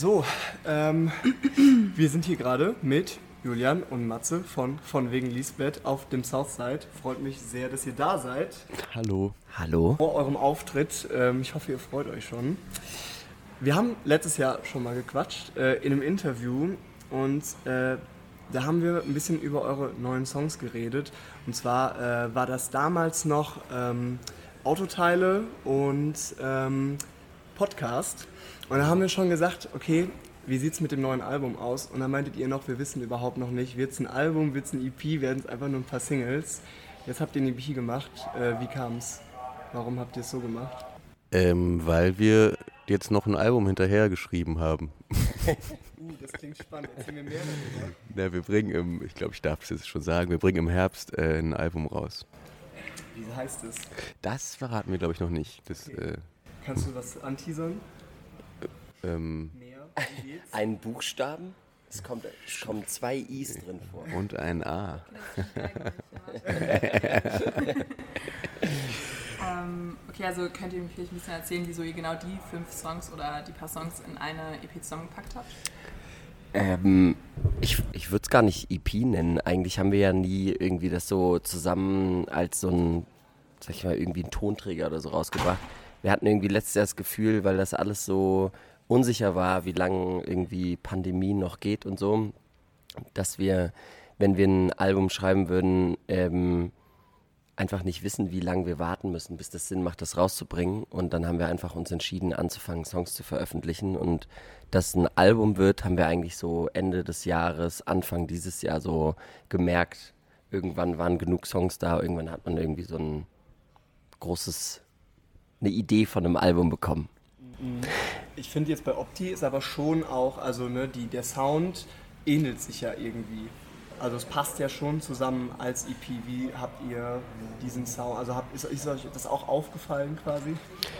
So, ähm, wir sind hier gerade mit Julian und Matze von Von wegen Lisbeth auf dem Southside. Freut mich sehr, dass ihr da seid. Hallo. Hallo. Vor eurem Auftritt. Ähm, ich hoffe, ihr freut euch schon. Wir haben letztes Jahr schon mal gequatscht äh, in einem Interview und äh, da haben wir ein bisschen über eure neuen Songs geredet. Und zwar äh, war das damals noch ähm, Autoteile und ähm, Podcast. Und da haben wir schon gesagt, okay, wie sieht es mit dem neuen Album aus? Und dann meintet ihr noch, wir wissen überhaupt noch nicht, wird es ein Album, wird es ein EP, werden es einfach nur ein paar Singles. Jetzt habt ihr ein EP gemacht. Äh, wie kam es? Warum habt ihr es so gemacht? Ähm, weil wir jetzt noch ein Album hinterher geschrieben haben. uh, das klingt spannend. Erzähl mir mehr darüber. Na, wir bringen im, ich glaube, ich darf es jetzt schon sagen, wir bringen im Herbst äh, ein Album raus. Wie heißt es? Das verraten wir, glaube ich, noch nicht. Das, Okay. äh, Kannst du was anteasern? Ähm, Mehr? Wie geht's? Ein Buchstaben? Es, kommt, es kommen zwei I's drin vor. und ein A. ähm, okay, also könnt ihr mir vielleicht ein bisschen erzählen, wieso ihr genau die fünf Songs oder die paar Songs in eine EP zusammengepackt habt? Ähm, ich ich würde es gar nicht EP nennen. Eigentlich haben wir ja nie irgendwie das so zusammen als so ein, sag ich mal, irgendwie ein Tonträger oder so rausgebracht. Wir hatten irgendwie letztes Jahr das Gefühl, weil das alles so unsicher war, wie lange irgendwie Pandemie noch geht und so, dass wir, wenn wir ein Album schreiben würden, ähm, einfach nicht wissen, wie lange wir warten müssen, bis das Sinn macht, das rauszubringen. Und dann haben wir einfach uns entschieden, anzufangen, Songs zu veröffentlichen. Und dass ein Album wird, haben wir eigentlich so Ende des Jahres, Anfang dieses Jahr so gemerkt. Irgendwann waren genug Songs da, irgendwann hat man irgendwie so ein großes, eine Idee von einem Album bekommen. Ich finde jetzt bei Opti ist aber schon auch, also ne, die, der Sound ähnelt sich ja irgendwie. Also es passt ja schon zusammen als EP. Wie habt ihr diesen Sound, also habt, ist, ist euch das auch aufgefallen quasi?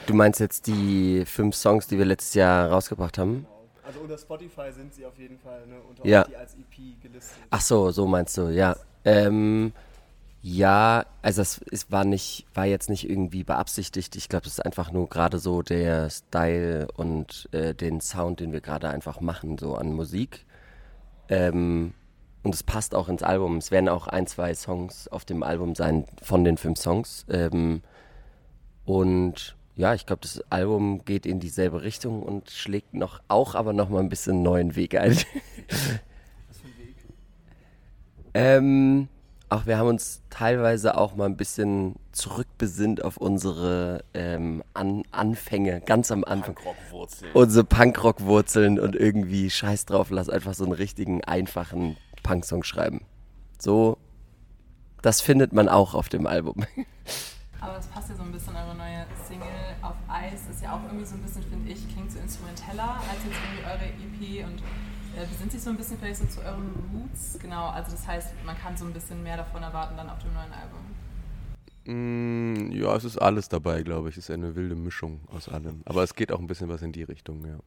Du meinst jetzt die fünf Songs, die wir letztes Jahr rausgebracht haben? Also unter Spotify sind sie auf jeden Fall ne, unter Ja. Opti als EP gelistet. Ach so, so meinst du, ja. Ähm, ja, also es, es war nicht, war jetzt nicht irgendwie beabsichtigt. Ich glaube, es ist einfach nur gerade so der Style und äh, den Sound, den wir gerade einfach machen, so an Musik. Ähm, und es passt auch ins Album. Es werden auch ein, zwei Songs auf dem Album sein von den fünf Songs. Ähm, und ja, ich glaube, das Album geht in dieselbe Richtung und schlägt noch auch aber noch mal ein bisschen einen neuen Weg ein. Was für ein Weg? Ähm, auch wir haben uns teilweise auch mal ein bisschen zurückbesinnt auf unsere ähm, An Anfänge, ganz am Anfang. Punkrock-Wurzeln. Unsere Punkrock-Wurzeln und irgendwie scheiß drauf, lass einfach so einen richtigen, einfachen Punksong schreiben. So, das findet man auch auf dem Album. Aber das passt ja so ein bisschen, eure neue Single auf Eis ist ja auch irgendwie so ein bisschen, finde ich, klingt so instrumenteller als jetzt irgendwie eure EP und besinnt sich so ein bisschen vielleicht so zu euren Roots. Genau, also das heißt, man kann so ein bisschen mehr davon erwarten dann auf dem neuen Album. Mm, ja, es ist alles dabei, glaube ich. Es ist eine wilde Mischung aus allem. Aber es geht auch ein bisschen was in die Richtung, ja.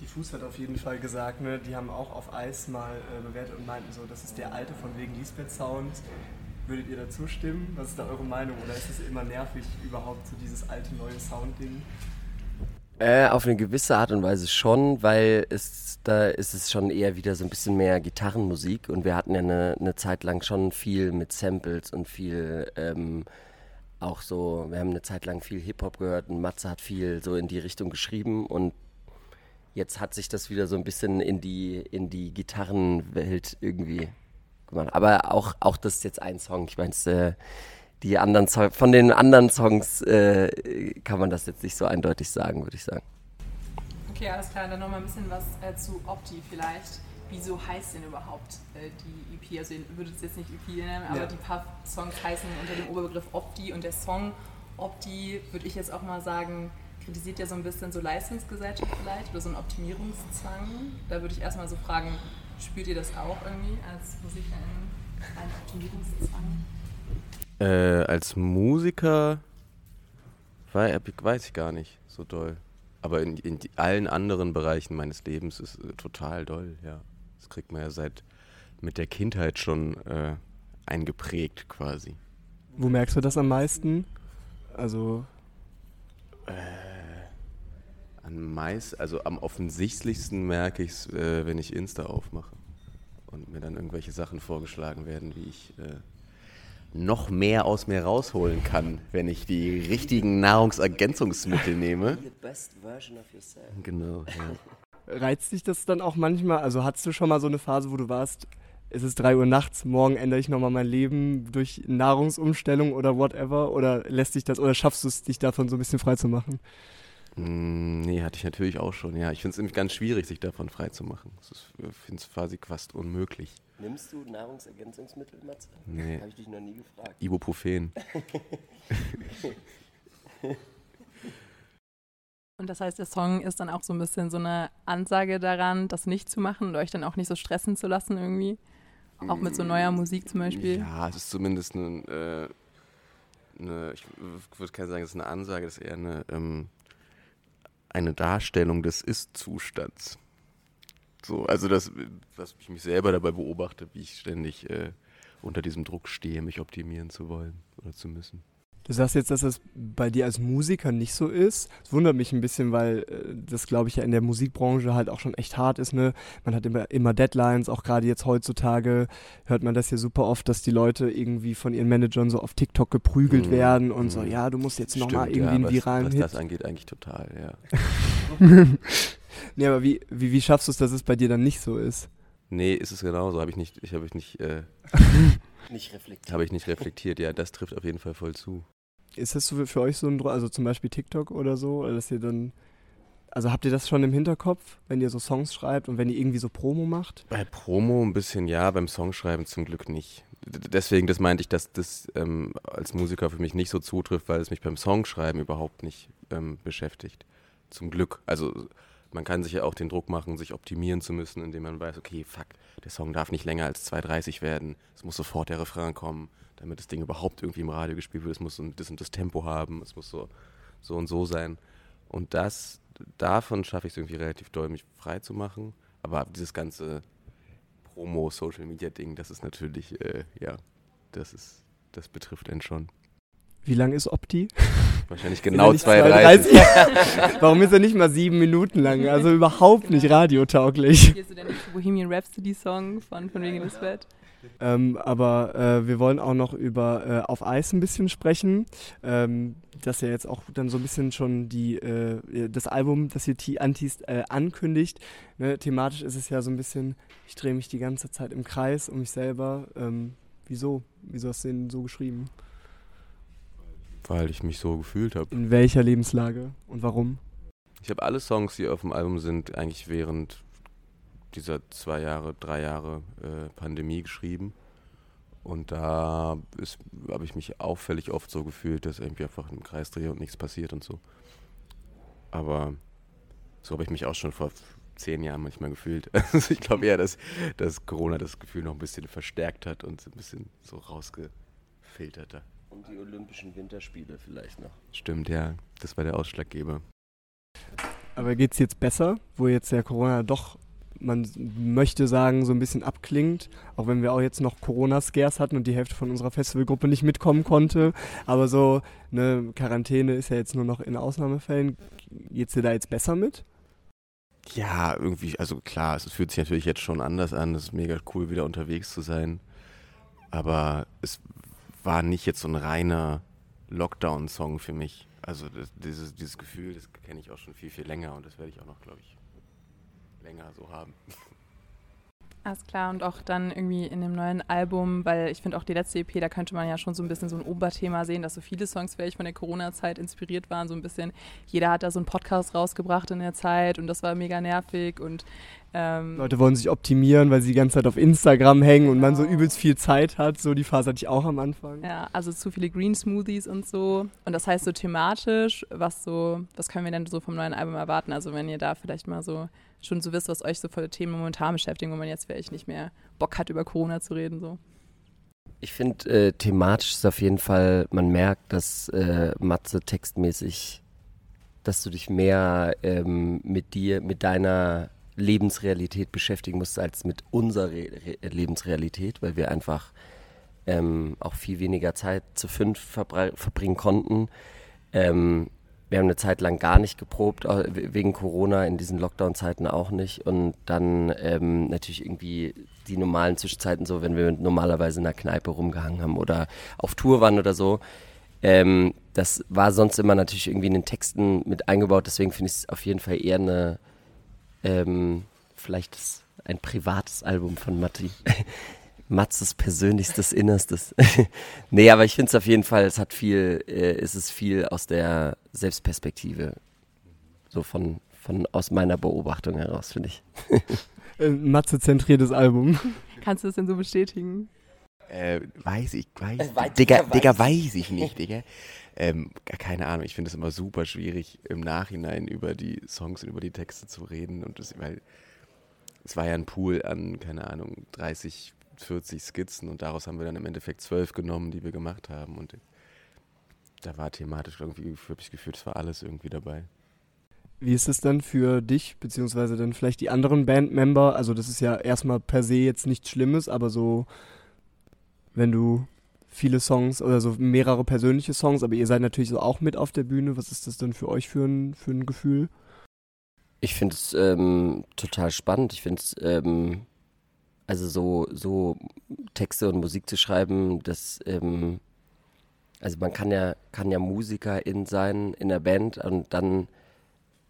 Die Fuß hat auf jeden Fall gesagt, ne, die haben auch auf Eis mal äh, bewertet und meinten so, das ist der alte von wegen Lisbeth Sound. Würdet ihr dazu stimmen? Was ist da eure Meinung? Oder ist es immer nervig überhaupt so dieses alte neue Sound-Ding? Äh, auf eine gewisse Art und Weise schon, weil es da ist es schon eher wieder so ein bisschen mehr Gitarrenmusik und wir hatten ja eine, eine Zeit lang schon viel mit Samples und viel ähm, auch so, wir haben eine Zeit lang viel Hip-Hop gehört und Matze hat viel so in die Richtung geschrieben und jetzt hat sich das wieder so ein bisschen in die, in die Gitarrenwelt irgendwie gemacht. Aber auch, auch das ist jetzt ein Song. Ich meine, äh, die anderen Zo von den anderen Songs äh, kann man das jetzt nicht so eindeutig sagen, würde ich sagen. Okay, alles klar, dann nochmal ein bisschen was äh, zu Opti vielleicht. Wieso heißt denn überhaupt äh, die EP? Also ihr würdet es jetzt nicht EP nennen, aber Ja. die paar Songs heißen unter dem Oberbegriff Opti und der Song Opti, würde ich jetzt auch mal sagen, kritisiert ja so ein bisschen so Leistungsgesellschaft vielleicht oder so einen Optimierungszwang. Da würde ich erstmal so fragen, spürt ihr das auch irgendwie als Musikerin, einen Optimierungszwang? Äh, als Musiker wei- weiß ich gar nicht so doll. Aber in, in allen anderen Bereichen meines Lebens ist äh, total doll, ja. Das kriegt man ja seit mit der Kindheit schon äh, eingeprägt quasi. Wo merkst du das am meisten? Also, Äh, an An meist, also am offensichtlichsten merke ich es, äh, wenn ich Insta aufmache und mir dann irgendwelche Sachen vorgeschlagen werden, wie ich äh, noch mehr aus mir rausholen kann, wenn ich die richtigen Nahrungsergänzungsmittel nehme. Genau, ja. Reizt dich das dann auch manchmal? Also hattest du schon mal so eine Phase, wo du warst, es ist 3 Uhr nachts, morgen ändere ich nochmal mein Leben durch Nahrungsumstellung oder whatever? Oder lässt dich das, oder schaffst du es, dich davon so ein bisschen frei zu machen? Mm, nee, hatte ich natürlich auch schon, ja. Ich finde es nämlich ganz schwierig, sich davon frei zu machen. Ich finde es quasi fast unmöglich. Nimmst du Nahrungsergänzungsmittel, Matze? Nee. Habe ich dich noch nie gefragt. Ibuprofen. Und das heißt, der Song ist dann auch so ein bisschen so eine Ansage daran, das nicht zu machen und euch dann auch nicht so stressen zu lassen irgendwie? Auch mit so neuer Musik zum Beispiel? Ja, es ist zumindest eine, äh, eine ich würde keine sagen, es ist eine Ansage, es ist eher eine, ähm, eine Darstellung des Ist-Zustands. So, also das, was ich mich selber dabei beobachte, wie ich ständig äh, unter diesem Druck stehe, mich optimieren zu wollen oder zu müssen. Du sagst jetzt, dass das bei dir als Musiker nicht so ist. Das wundert mich ein bisschen, weil äh, das, glaube ich, ja in der Musikbranche halt auch schon echt hart ist. Ne? Man hat immer, immer Deadlines, auch gerade jetzt heutzutage hört man das ja super oft, dass die Leute irgendwie von ihren Managern so auf TikTok geprügelt Mhm. werden und so, Mhm. ja, du musst jetzt nochmal irgendwie einen was, viralen was Hit. das angeht, eigentlich total, ja. nee, aber wie, wie, wie schaffst du es, dass es bei dir dann nicht so ist? Nee, ist es genauso, habe ich nicht, ich habe ich nicht, äh, Nicht reflektiert. habe ich nicht reflektiert. Ja, das trifft auf jeden Fall voll zu. Ist das für, euch so ein Druck, also zum Beispiel TikTok oder so, dass ihr dann, also habt ihr das schon im Hinterkopf, wenn ihr so Songs schreibt und wenn ihr irgendwie so Promo macht? Bei Promo ein bisschen ja, beim Songschreiben zum Glück nicht. Deswegen, das meinte ich, dass das ähm, als Musiker für mich nicht so zutrifft, weil es mich beim Songschreiben überhaupt nicht ähm, beschäftigt. Zum Glück. Also man kann sich ja auch den Druck machen, sich optimieren zu müssen, indem man weiß, okay, fuck, der Song darf nicht länger als 2,30 werden. Es muss sofort der Refrain kommen, damit das Ding überhaupt irgendwie im Radio gespielt wird. Es muss so ein- das und das Tempo haben, es muss so, so und so sein. Und das, davon schaffe ich es irgendwie relativ doll, mich frei zu machen. Aber dieses ganze Promo, Social Media Ding, das ist natürlich, äh, ja, das ist, das betrifft einen schon. Wie lang ist Opti? Wahrscheinlich genau ja nicht 2,30. Warum ist er nicht mal sieben Minuten lang? Also überhaupt nicht radiotauglich. Hier ist der nächste Bohemian Rhapsody Song von Von wegen das Bett. Ähm, aber äh, wir wollen auch noch über äh, Auf Eis ein bisschen sprechen. Ähm, das ja jetzt auch dann so ein bisschen schon die, äh, das Album, das hier T-Antis äh, ankündigt. Ne, thematisch ist es ja so ein bisschen, ich drehe mich die ganze Zeit im Kreis um mich selber. Ähm, wieso? Wieso hast du den so geschrieben? Weil ich mich so gefühlt habe. In welcher Lebenslage und warum? Ich habe alle Songs, die auf dem Album sind, eigentlich während dieser zwei Jahre, drei Jahre äh, Pandemie geschrieben. Und da habe ich mich auffällig oft so gefühlt, dass irgendwie einfach im Kreis drehe und nichts passiert und so. Aber so habe ich mich auch schon vor zehn Jahren manchmal gefühlt. Also ich glaube eher, dass, dass Corona das Gefühl noch ein bisschen verstärkt hat und ein bisschen so rausgefiltert Und die Olympischen Winterspiele vielleicht noch. Stimmt, ja. Das war der Ausschlaggeber. Aber geht es jetzt besser, wo jetzt der Corona doch, man möchte sagen, so ein bisschen abklingt, auch wenn wir auch jetzt noch Corona-Scares hatten und die Hälfte von unserer Festivalgruppe nicht mitkommen konnte. Aber so eine Quarantäne ist ja jetzt nur noch in Ausnahmefällen. Geht's dir da jetzt besser mit? Ja, irgendwie, also klar, es fühlt sich natürlich jetzt schon anders an. Es ist mega cool, wieder unterwegs zu sein. Aber es war nicht jetzt so ein reiner Lockdown-Song für mich. Also das, dieses, dieses Gefühl, das kenne ich auch schon viel, viel länger und das werde ich auch noch, glaube ich, länger so haben. Alles klar, und auch dann irgendwie in dem neuen Album, weil ich finde auch die letzte EP, da könnte man ja schon so ein bisschen so ein Oberthema sehen, dass so viele Songs vielleicht von der Corona-Zeit inspiriert waren, so ein bisschen. Jeder hat da so einen Podcast rausgebracht in der Zeit und das war mega nervig und ähm, Leute wollen sich optimieren, weil sie die ganze Zeit auf Instagram hängen und man so Genau. übelst viel Zeit hat. So die Phase hatte ich auch am Anfang. Ja, also zu viele Green Smoothies und so. Und das heißt so thematisch, was so, was können wir denn so vom neuen Album erwarten? Also wenn ihr da vielleicht mal so schon so wisst, was euch so für Themen momentan beschäftigen, wo man jetzt vielleicht nicht mehr Bock hat, über Corona zu reden. So. Ich finde, äh, thematisch ist auf jeden Fall, man merkt, dass äh, Matze textmäßig, dass du dich mehr ähm, mit dir, mit deiner Lebensrealität beschäftigen musst, als mit unserer Re Re Lebensrealität, weil wir einfach ähm, auch viel weniger Zeit zu fünf verbringen konnten. Ähm, wir haben eine Zeit lang gar nicht geprobt, wegen Corona, in diesen Lockdown-Zeiten auch nicht. Und dann ähm, natürlich irgendwie die normalen Zwischenzeiten so, wenn wir normalerweise in der Kneipe rumgehangen haben oder auf Tour waren oder so. Ähm, das war sonst immer natürlich irgendwie in den Texten mit eingebaut, deswegen finde ich es auf jeden Fall eher eine, ähm, vielleicht ein privates Album von Matti. Matzes persönlichstes Innerstes. nee, aber ich finde es auf jeden Fall, es hat viel, äh, es ist viel aus der Selbstperspektive. So von, von aus meiner Beobachtung heraus, finde ich. Matze-zentriertes Album. Kannst du das denn so bestätigen? Äh, weiß ich, weiß, Äh, weiß- Digga, weiß Digga, ich. weiß ich nicht, Digga. Ähm, keine Ahnung, ich finde es immer super schwierig, im Nachhinein über die Songs und über die Texte zu reden. Und das, weil es war ja ein Pool an, keine Ahnung, 30, 40 Skizzen und daraus haben wir dann im Endeffekt zwölf genommen, die wir gemacht haben. Und da war thematisch irgendwie, habe ich gefühlt, es war alles irgendwie dabei. Wie ist es dann für dich, beziehungsweise dann vielleicht die anderen Bandmember? Also das ist ja erstmal per se jetzt nichts Schlimmes, aber so, wenn du viele Songs oder so mehrere persönliche Songs, aber ihr seid natürlich so auch mit auf der Bühne. Was ist das dann für euch für ein, für ein Gefühl? Ich finde es ähm, total spannend. Ich finde es, ähm, also so, so Texte und Musik zu schreiben, das, ähm, also man kann ja, kann ja Musikerin sein in der Band und dann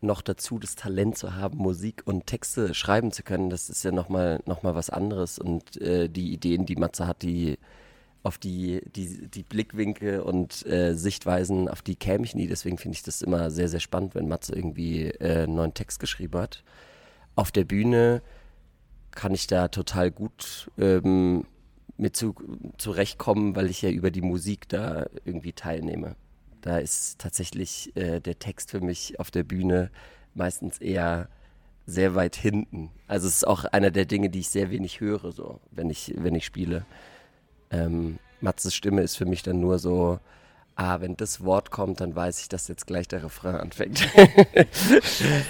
noch dazu das Talent zu haben, Musik und Texte schreiben zu können, das ist ja nochmal noch mal was anderes. Und äh, die Ideen, die Matze hat, die auf die, die, die Blickwinkel und äh, Sichtweisen, auf die käme ich nie. Deswegen finde ich das immer sehr, sehr spannend, wenn Matze irgendwie äh, einen neuen Text geschrieben hat. Auf der Bühne kann ich da total gut ähm, mit zu, zurechtkommen, weil ich ja über die Musik da irgendwie teilnehme. Da ist tatsächlich äh, der Text für mich auf der Bühne meistens eher sehr weit hinten. Also es ist auch einer der Dinge, die ich sehr wenig höre, so, wenn ich, wenn ich spiele. Ähm, Matzes Stimme ist für mich dann nur so, ah, wenn das Wort kommt, dann weiß ich, dass jetzt gleich der Refrain anfängt.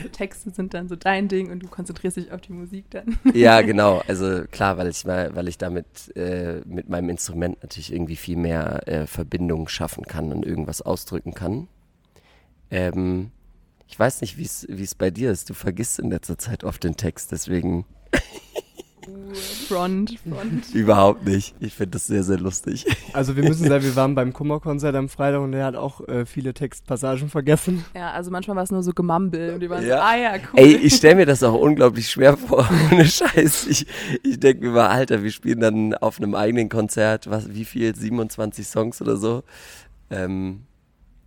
Die Texte sind dann so dein Ding und du konzentrierst dich auf die Musik dann. ja, genau. Also klar, weil ich mal, weil ich damit äh, mit meinem Instrument natürlich irgendwie viel mehr äh, Verbindung schaffen kann und irgendwas ausdrücken kann. Ähm, ich weiß nicht, wie es bei dir ist. Du vergisst in letzter Zeit oft den Text, deswegen Front, Front. überhaupt nicht. Ich finde das sehr, sehr lustig. Also wir müssen sagen, wir waren beim Kummerkonzert am Freitag und der hat auch äh, viele Textpassagen vergessen. Ja, also manchmal war es nur so Gemumble und die waren Ja. so, ah ja, cool. Ey, ich stelle mir das auch unglaublich schwer vor. Ohne Scheiß. Ich, ich denke mir mal, Alter, wir spielen dann auf einem eigenen Konzert, was, wie viel? 27 Songs oder so. Ähm,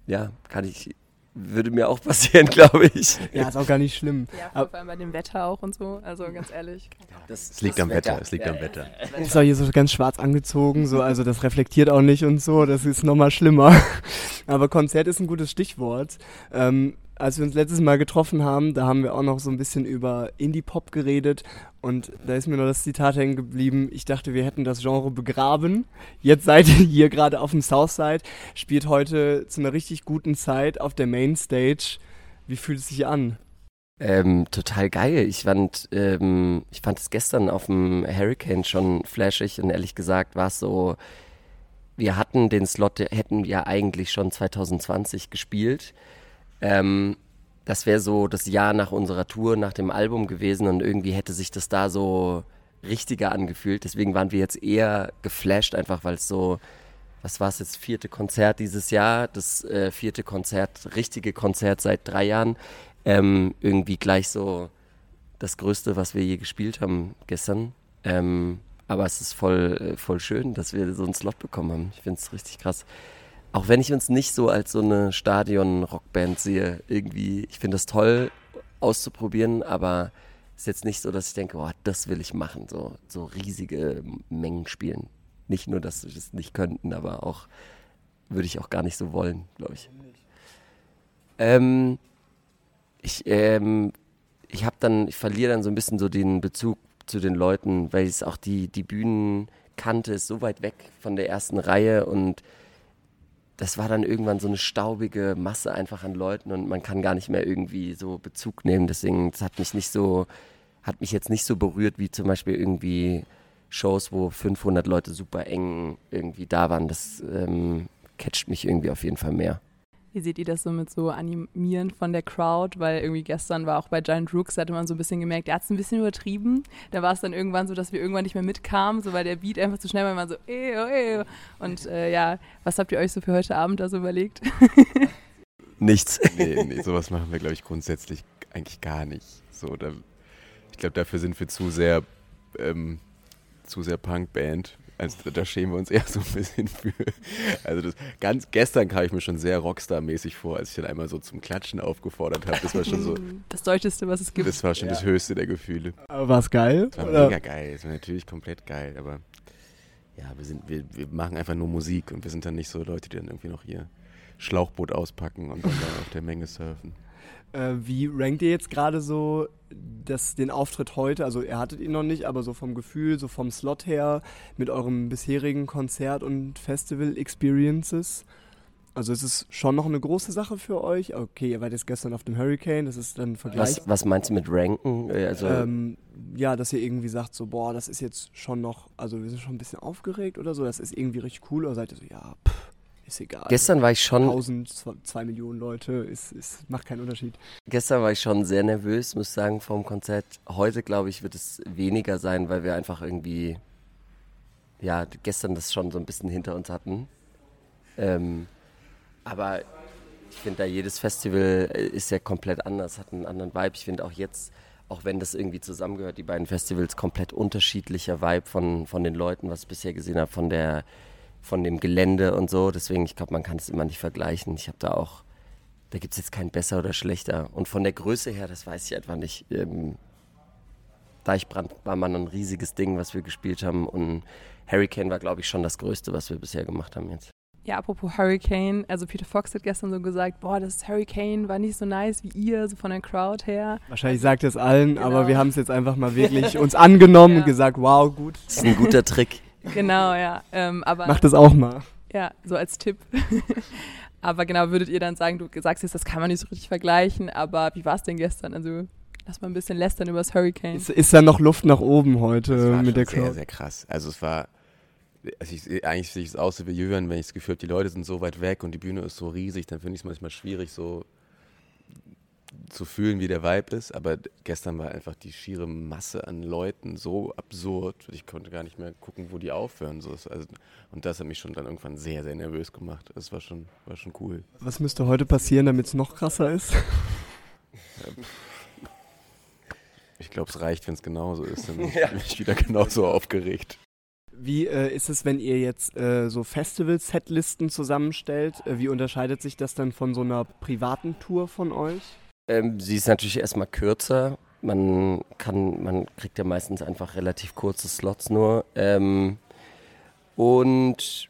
ja, kann ich, würde mir auch passieren, glaube ich. Ja, ist auch gar nicht schlimm. ja, vor allem bei dem Wetter auch und so. Also ganz ehrlich. Das, Es liegt am Wetter, es liegt am Wetter. Ist auch hier so ganz schwarz angezogen, so, also das reflektiert auch nicht und so, das ist nochmal schlimmer. Aber Konzert ist ein gutes Stichwort. Ähm, als wir uns letztes Mal getroffen haben, da haben wir auch noch so ein bisschen über Indie-Pop geredet und da ist mir noch das Zitat hängen geblieben. Ich dachte, wir hätten das Genre begraben. Jetzt seid ihr hier gerade auf dem Southside, spielt heute zu einer richtig guten Zeit auf der Mainstage. Wie fühlt es sich an? Ähm, total geil. Ich fand, ähm, ich fand es gestern auf dem Hurricane schon flashig und ehrlich gesagt war es so, wir hatten den Slot, hätten wir eigentlich schon 2020 gespielt. Ähm, das wäre so das Jahr nach unserer Tour, nach dem Album gewesen und irgendwie hätte sich das da so richtiger angefühlt. Deswegen waren wir jetzt eher geflasht, einfach weil es so, was war es jetzt, vierte Konzert dieses Jahr, das äh, vierte Konzert, richtige Konzert seit drei Jahren. Ähm, irgendwie gleich so das Größte, was wir je gespielt haben gestern. Ähm, aber es ist voll, äh, voll schön, dass wir so einen Slot bekommen haben. Ich finde es richtig krass. Auch wenn ich uns nicht so als so eine Stadion-Rockband sehe, irgendwie, ich finde das toll auszuprobieren, aber ist jetzt nicht so, dass ich denke, oh, das will ich machen, so, so riesige Mengen spielen. Nicht nur, dass wir das nicht könnten, aber auch würde ich auch gar nicht so wollen, glaube ich. Ähm, ich, ähm, ich habe dann, ich verliere dann so ein bisschen so den Bezug zu den Leuten, weil es auch die, die Bühnenkante ist so weit weg von der ersten Reihe und das war dann irgendwann so eine staubige Masse einfach an Leuten und man kann gar nicht mehr irgendwie so Bezug nehmen. Deswegen, das hat mich nicht so, hat mich jetzt nicht so berührt wie zum Beispiel irgendwie Shows, wo 500 Leute super eng irgendwie da waren. Das ähm, catcht mich irgendwie auf jeden Fall mehr. Wie seht ihr das so mit so Animieren von der Crowd? Weil irgendwie gestern war auch bei Giant Rooks, da hatte man so ein bisschen gemerkt, er hat es ein bisschen übertrieben. Da war es dann irgendwann so, dass wir irgendwann nicht mehr mitkamen, so weil der Beat einfach zu schnell war, man so, ey, oh, ey. Und äh, ja, was habt ihr euch so für heute Abend da so überlegt? Nichts. Nee, nee, sowas machen wir, glaube ich, grundsätzlich eigentlich gar nicht. So, da, ich glaube, dafür sind wir zu sehr, ähm, zu sehr Punkband. Also da schämen wir uns eher so ein bisschen für. Also das, ganz gestern kam ich mir schon sehr Rockstar-mäßig vor, als ich dann einmal so zum Klatschen aufgefordert habe. Das war schon so. Das Deutscheste, was es gibt. Das war schon Ja. das höchste der Gefühle. Aber war es geil? Das war Oder? mega geil. Das war natürlich komplett geil, aber ja, wir sind, wir, wir machen einfach nur Musik und wir sind dann nicht so Leute, die dann irgendwie noch hier Schlauchboot auspacken und dann da auf der Menge surfen. Äh, wie rankt ihr jetzt gerade so das, den Auftritt heute? Also ihr hattet ihn noch nicht, aber so vom Gefühl, so vom Slot her, mit eurem bisherigen Konzert- und Festival-Experiences. Also ist es schon noch eine große Sache für euch? Okay, ihr wart jetzt gestern auf dem Hurricane, das ist dann ein Vergleich. Was, was meinst du mit Ranken? Äh, Also, Ähm, ja, dass ihr irgendwie sagt, so, boah, das ist jetzt schon noch, also wir sind schon ein bisschen aufgeregt oder so, das ist irgendwie richtig cool, oder seid ihr so, ja, pff, ist egal. gestern war ich schon 1000, zwei, zwei Millionen Leute, ist, ist, macht keinen Unterschied. Gestern war ich schon sehr nervös, muss sagen, vom Konzert. Heute, glaube ich, wird es weniger sein, weil wir einfach irgendwie, ja, gestern das schon so ein bisschen hinter uns hatten. Ähm, aber ich finde, da jedes Festival äh, ist ja komplett anders, hat einen anderen Vibe. Ich finde auch jetzt, auch wenn das irgendwie zusammengehört, die beiden Festivals, komplett unterschiedlicher Vibe von, von den Leuten, was ich bisher gesehen habe, von der von dem Gelände und so. Deswegen, ich glaube, man kann es immer nicht vergleichen. Ich habe da auch da gibt es jetzt kein besser oder schlechter. Und von der Größe her, das weiß ich etwa nicht. Ähm, Deichbrand war mal ein riesiges Ding, was wir gespielt haben. Und Hurricane war, glaube ich, schon das Größte, was wir bisher gemacht haben jetzt. Ja, apropos Hurricane, also Peter Fox hat gestern so gesagt, boah, das Hurricane war nicht so nice wie ihr, so von der Crowd her. Wahrscheinlich sagt ihr es allen, aber Genau. wir haben es jetzt einfach mal wirklich uns angenommen Ja. und gesagt, wow, gut, Das ist ein guter Trick. Genau, ja. Ähm, aber macht das auch mal. ja, so als Tipp. aber genau, würdet ihr dann sagen, du sagst jetzt, das kann man nicht so richtig vergleichen, aber wie war es denn gestern? Also lass mal ein bisschen lästern über das Hurricane. Ist, ist da noch Luft nach oben Das heute war mit der schon sehr, Crowd? sehr krass. Also es war, also ich, eigentlich sehe ich es aus wie Jürgen, wenn ich das Gefühl habe, die Leute sind so weit weg und die Bühne ist so riesig, dann finde ich es manchmal schwierig, so zu fühlen, wie der Vibe ist. Aber gestern war einfach die schiere Masse an Leuten so absurd. Ich konnte gar nicht mehr gucken, wo die aufhören. So, ist- also, und das hat mich schon dann irgendwann sehr, sehr nervös gemacht. Das war schon, war schon cool. Was müsste heute passieren, damit es noch krasser ist? Ich glaube, es reicht, wenn es genauso ist. Dann bin ich wieder genauso aufgeregt. Wie äh, ist es, wenn ihr jetzt äh, so Festival-Setlisten zusammenstellt? Äh, wie unterscheidet sich das dann von so einer privaten Tour von euch? Ähm, sie ist natürlich erstmal kürzer. Man kann, man kriegt ja meistens einfach relativ kurze Slots nur. Ähm, und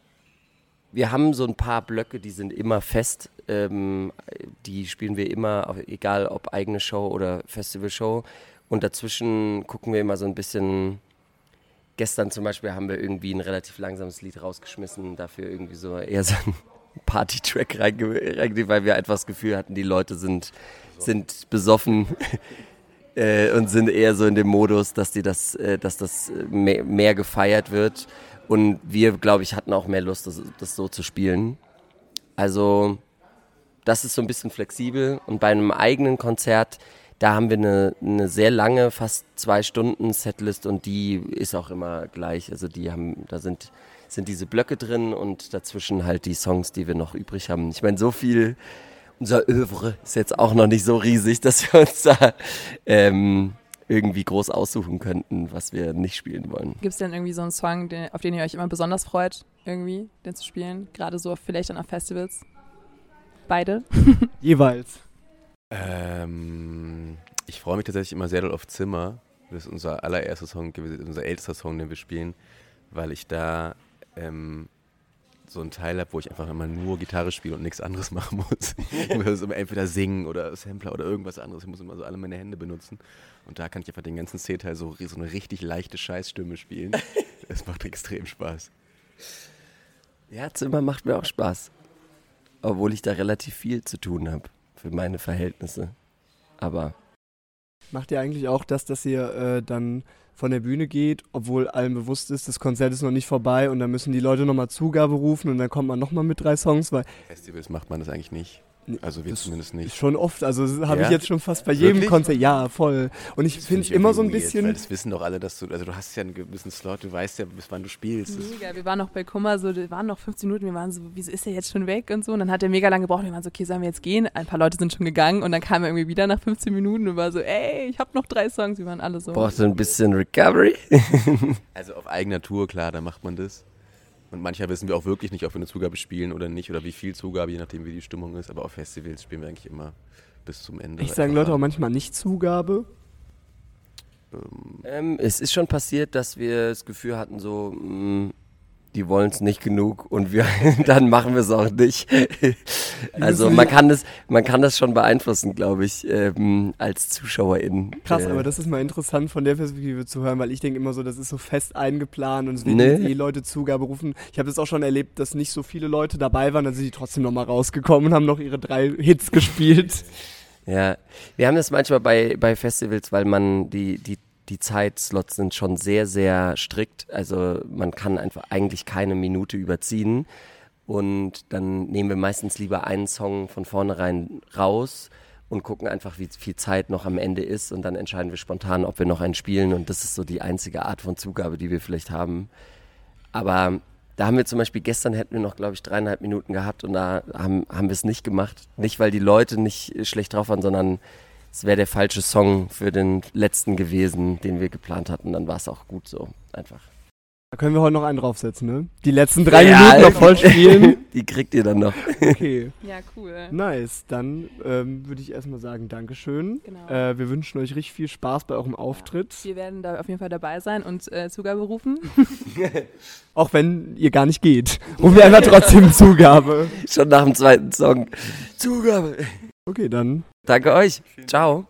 wir haben so ein paar Blöcke, die sind immer fest. Ähm, die spielen wir immer, egal ob eigene Show oder Festivalshow. Und dazwischen gucken wir immer so ein bisschen. Gestern zum Beispiel haben wir irgendwie ein relativ langsames Lied rausgeschmissen, dafür irgendwie so eher so einen Party-Track reinge reinge weil wir etwas das Gefühl hatten, die Leute sind, sind besoffen äh, und sind eher so in dem Modus, dass die das, äh, dass das äh, mehr, mehr gefeiert wird. Und wir, glaube ich, hatten auch mehr Lust, das, das so zu spielen. Also, das ist so ein bisschen flexibel. Und bei einem eigenen Konzert, da haben wir eine, eine sehr lange, fast zwei Stunden Setlist und die ist auch immer gleich. Also die haben, da sind, sind diese Blöcke drin und dazwischen halt die Songs, die wir noch übrig haben. Ich meine, so viel, unser Övre ist jetzt auch noch nicht so riesig, dass wir uns da ähm, irgendwie groß aussuchen könnten, was wir nicht spielen wollen. Gibt es denn irgendwie so einen Song, den, auf den ihr euch immer besonders freut, irgendwie, den zu spielen? Gerade so vielleicht dann auf Festivals? Beide? Jeweils. Ähm, ich freue mich tatsächlich immer sehr doll auf Zimmer. Das ist unser allererster Song, gewesen, unser ältester Song, den wir spielen, weil ich da ähm, so einen Teil habe, wo ich einfach immer nur Gitarre spiele und nichts anderes machen muss. ich muss immer entweder singen oder Sampler oder irgendwas anderes. Ich muss immer so alle meine Hände benutzen. Und da kann ich einfach den ganzen C-Teil so, so eine richtig leichte Scheißstimme spielen. Das macht extrem Spaß. Ja, Zimmer macht mir auch Spaß. Obwohl ich da relativ viel zu tun habe für meine Verhältnisse. Aber Macht ihr eigentlich auch das, dass ihr äh, dann von der Bühne geht, obwohl allen bewusst ist, das Konzert ist noch nicht vorbei und dann müssen die Leute nochmal Zugabe rufen und dann kommt man nochmal mit drei Songs, weil Festivals macht man das eigentlich nicht. Also wir zumindest Ist nicht. schon oft, also habe Ja? ich jetzt schon fast bei jedem Wirklich? Konzert. Ja, voll. Und ich Das finde immer so ein weird, bisschen. Weil das wissen doch alle, dass du, also du hast ja einen gewissen Slot, du weißt ja, bis wann du spielst. Das, Mega, wir waren noch bei Kummer, so, wir waren noch 15 Minuten, wir waren so, wieso ist er jetzt schon weg und so. Und dann hat er mega lange gebraucht. Wir waren so, okay, sollen wir jetzt gehen? Ein paar Leute sind schon gegangen und dann kam er irgendwie wieder nach 15 Minuten und war so, ey, ich habe noch drei Songs. Wir waren alle so. Braucht ein bisschen Recovery. also auf eigener Tour, klar, da macht man das. Und manchmal wissen wir auch wirklich nicht, ob wir eine Zugabe spielen oder nicht oder wie viel Zugabe, je nachdem wie die Stimmung ist. Aber auf Festivals spielen wir eigentlich immer bis zum Ende. Ich sagen Einfach Leute auch manchmal nicht Zugabe. Ähm, Ähm, es ist schon passiert, dass wir das Gefühl hatten, so, mh, die wollen es nicht genug und wir dann machen wir es auch nicht. also man kann das, man kann das schon beeinflussen, glaube ich, ähm, als Zuschauerin. Krass, Äh, aber das ist mal interessant von der Perspektive zu hören, weil ich denke immer so, das ist so fest eingeplant und es werden Nee. eh Leute Zugabe rufen. Ich habe es auch schon erlebt, dass nicht so viele Leute dabei waren, dann sind die trotzdem nochmal rausgekommen und haben noch ihre drei Hits gespielt. Ja, wir haben das manchmal bei, bei Festivals, weil man die, die, die Zeitslots sind schon sehr, sehr strikt. Also man kann einfach eigentlich keine Minute überziehen. Und dann nehmen wir meistens lieber einen Song von vornherein raus und gucken einfach, wie viel Zeit noch am Ende ist. Und dann entscheiden wir spontan, ob wir noch einen spielen. Und das ist so die einzige Art von Zugabe, die wir vielleicht haben. Aber da haben wir zum Beispiel, gestern hätten wir noch, glaube ich, dreieinhalb Minuten gehabt und da haben, haben wir es nicht gemacht. Nicht, weil die Leute nicht schlecht drauf waren, sondern es wäre der falsche Song für den letzten gewesen, den wir geplant hatten. Dann war es auch gut so, einfach. Da können wir heute noch einen draufsetzen, ne? Die letzten drei Ja, Minuten noch voll spielen. Die kriegt ihr dann noch. Okay, Ja, cool. nice. Dann ähm, würde ich erstmal sagen, Dankeschön. Genau. Äh, wir wünschen euch richtig viel Spaß bei eurem Auftritt. Wir werden da auf jeden Fall dabei sein und äh, Zugabe rufen. Auch wenn ihr gar nicht geht. Und wir einfach trotzdem Zugabe. Schon nach dem zweiten Song. Zugabe. Okay, dann Danke euch. Ciao.